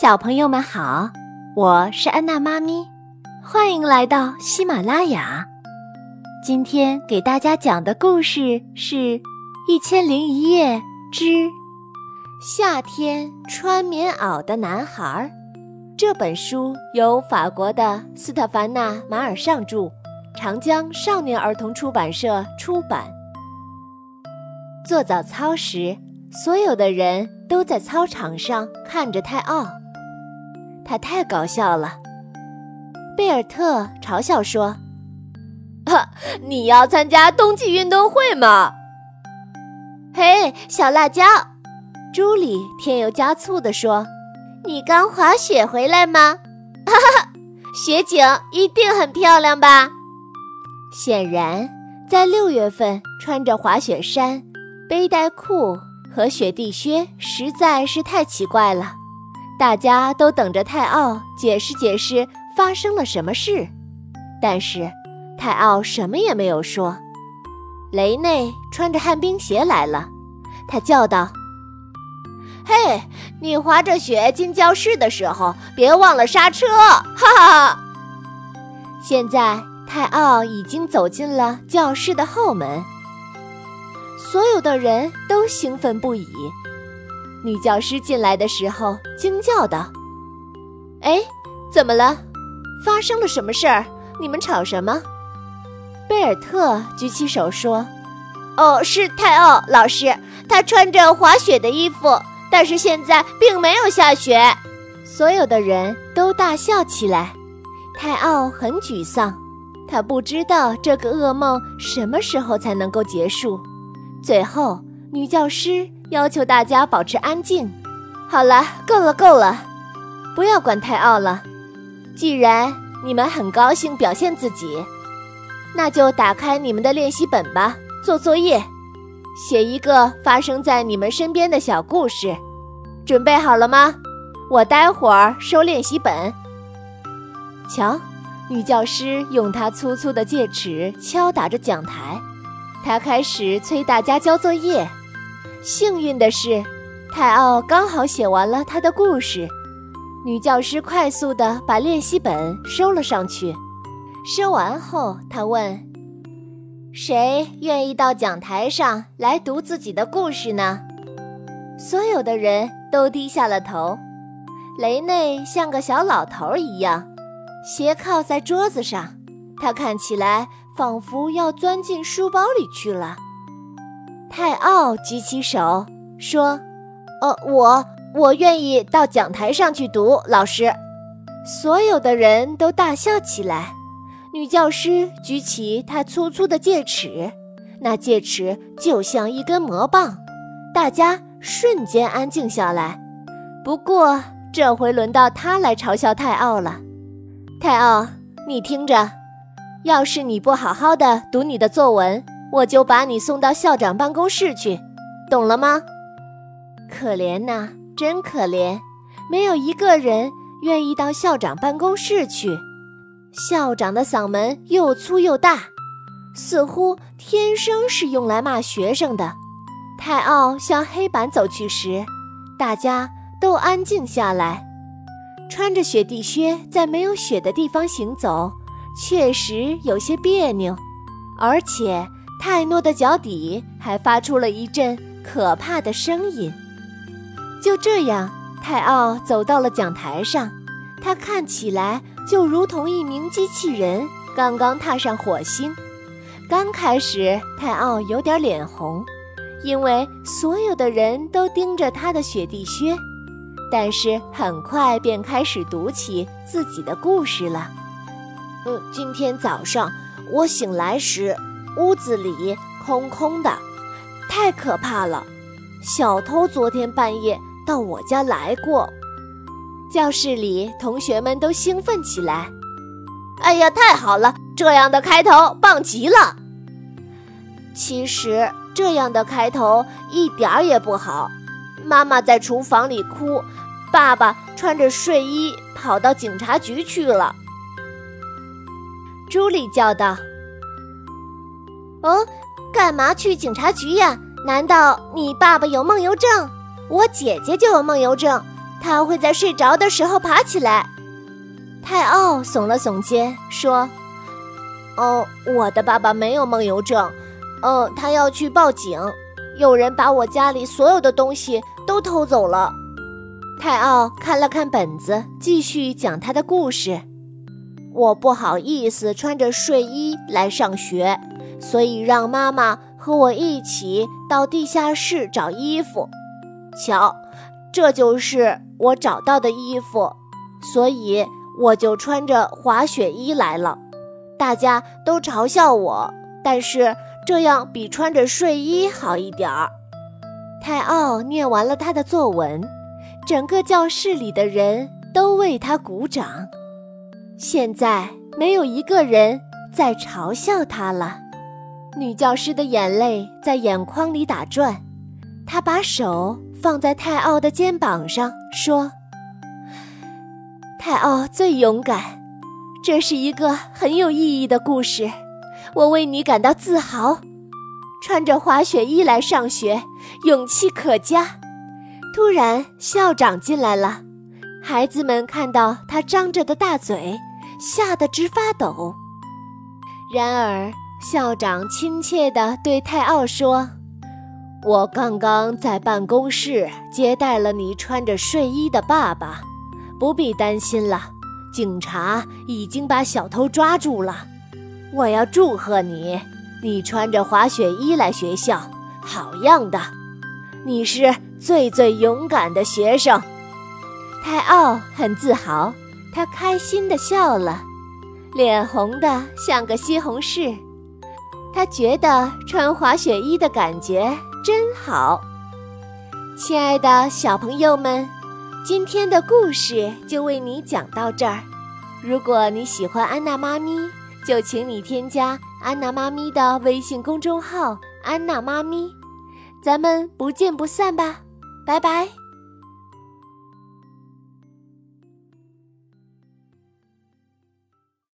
小朋友们好，我是安娜妈咪，欢迎来到喜马拉雅。今天给大家讲的故事是《一千零一夜之夏天穿棉袄的男孩》。这本书由法国的斯特凡纳·马尔尚著，长江少年儿童出版社出版。做早操时，所有的人都在操场上看着泰奥。他太搞笑了，贝尔特嘲笑说：“哈，你要参加冬季运动会吗？”嘿，小辣椒，朱莉添油加醋地说：“你刚滑雪回来吗？哈哈哈，雪景一定很漂亮吧？”显然，在六月份穿着滑雪衫、背带裤和雪地靴实在是太奇怪了。大家都等着泰奥解释解释发生了什么事，但是泰奥什么也没有说。雷内穿着旱冰鞋来了，他叫道：“嘿，你滑着雪进教室的时候别忘了刹车！”哈哈。现在泰奥已经走进了教室的后门，所有的人都兴奋不已。女教师进来的时候惊叫道：“哎，怎么了？发生了什么事儿？你们吵什么？”贝尔特举起手说：“哦，是泰奥老师，他穿着滑雪的衣服，但是现在并没有下雪。”所有的人都大笑起来。泰奥很沮丧，他不知道这个噩梦什么时候才能够结束。最后，女教师。要求大家保持安静。好了，够了，够了，不要管泰奥了。既然你们很高兴表现自己，那就打开你们的练习本吧，做作业，写一个发生在你们身边的小故事。准备好了吗？我待会儿收练习本。瞧，女教师用她粗粗的戒尺敲打着讲台，她开始催大家交作业。幸运的是，泰奥刚好写完了他的故事。女教师快速地把练习本收了上去。收完后，她问：“谁愿意到讲台上来读自己的故事呢？”所有的人都低下了头。雷内像个小老头一样，斜靠在桌子上，他看起来仿佛要钻进书包里去了。泰奥举起手说：“呃，我我愿意到讲台上去读。”老师，所有的人都大笑起来。女教师举起她粗粗的戒尺，那戒尺就像一根魔棒。大家瞬间安静下来。不过这回轮到他来嘲笑泰奥了。泰奥，你听着，要是你不好好的读你的作文。我就把你送到校长办公室去，懂了吗？可怜呐，真可怜，没有一个人愿意到校长办公室去。校长的嗓门又粗又大，似乎天生是用来骂学生的。泰奥向黑板走去时，大家都安静下来。穿着雪地靴在没有雪的地方行走，确实有些别扭，而且。泰诺的脚底还发出了一阵可怕的声音。就这样，泰奥走到了讲台上。他看起来就如同一名机器人，刚刚踏上火星。刚开始，泰奥有点脸红，因为所有的人都盯着他的雪地靴。但是很快便开始读起自己的故事了。嗯，今天早上我醒来时。屋子里空空的，太可怕了！小偷昨天半夜到我家来过。教室里同学们都兴奋起来。哎呀，太好了！这样的开头棒极了。其实这样的开头一点儿也不好。妈妈在厨房里哭，爸爸穿着睡衣跑到警察局去了。朱莉叫道。哦，干嘛去警察局呀？难道你爸爸有梦游症？我姐姐就有梦游症，她会在睡着的时候爬起来。泰奥耸了耸肩，说：“哦，我的爸爸没有梦游症。哦，他要去报警，有人把我家里所有的东西都偷走了。”泰奥看了看本子，继续讲他的故事。我不好意思穿着睡衣来上学，所以让妈妈和我一起到地下室找衣服。瞧，这就是我找到的衣服，所以。我就穿着滑雪衣来了，大家都嘲笑我，但是这样比穿着睡衣好一点儿。泰奥念完了他的作文，整个教室里的人都为他鼓掌。现在没有一个人在嘲笑他了。女教师的眼泪在眼眶里打转，她把手放在泰奥的肩膀上说。泰奥最勇敢，这是一个很有意义的故事，我为你感到自豪。穿着滑雪衣来上学，勇气可嘉。突然，校长进来了，孩子们看到他张着的大嘴，吓得直发抖。然而，校长亲切地对泰奥说：“我刚刚在办公室接待了你穿着睡衣的爸爸。”不必担心了，警察已经把小偷抓住了。我要祝贺你，你穿着滑雪衣来学校，好样的！你是最最勇敢的学生。泰奥很自豪，他开心地笑了，脸红得像个西红柿。他觉得穿滑雪衣的感觉真好。亲爱的小朋友们。今天的故事就为你讲到这儿。如果你喜欢安娜妈咪，就请你添加安娜妈咪的微信公众号“安娜妈咪”，咱们不见不散吧，拜拜。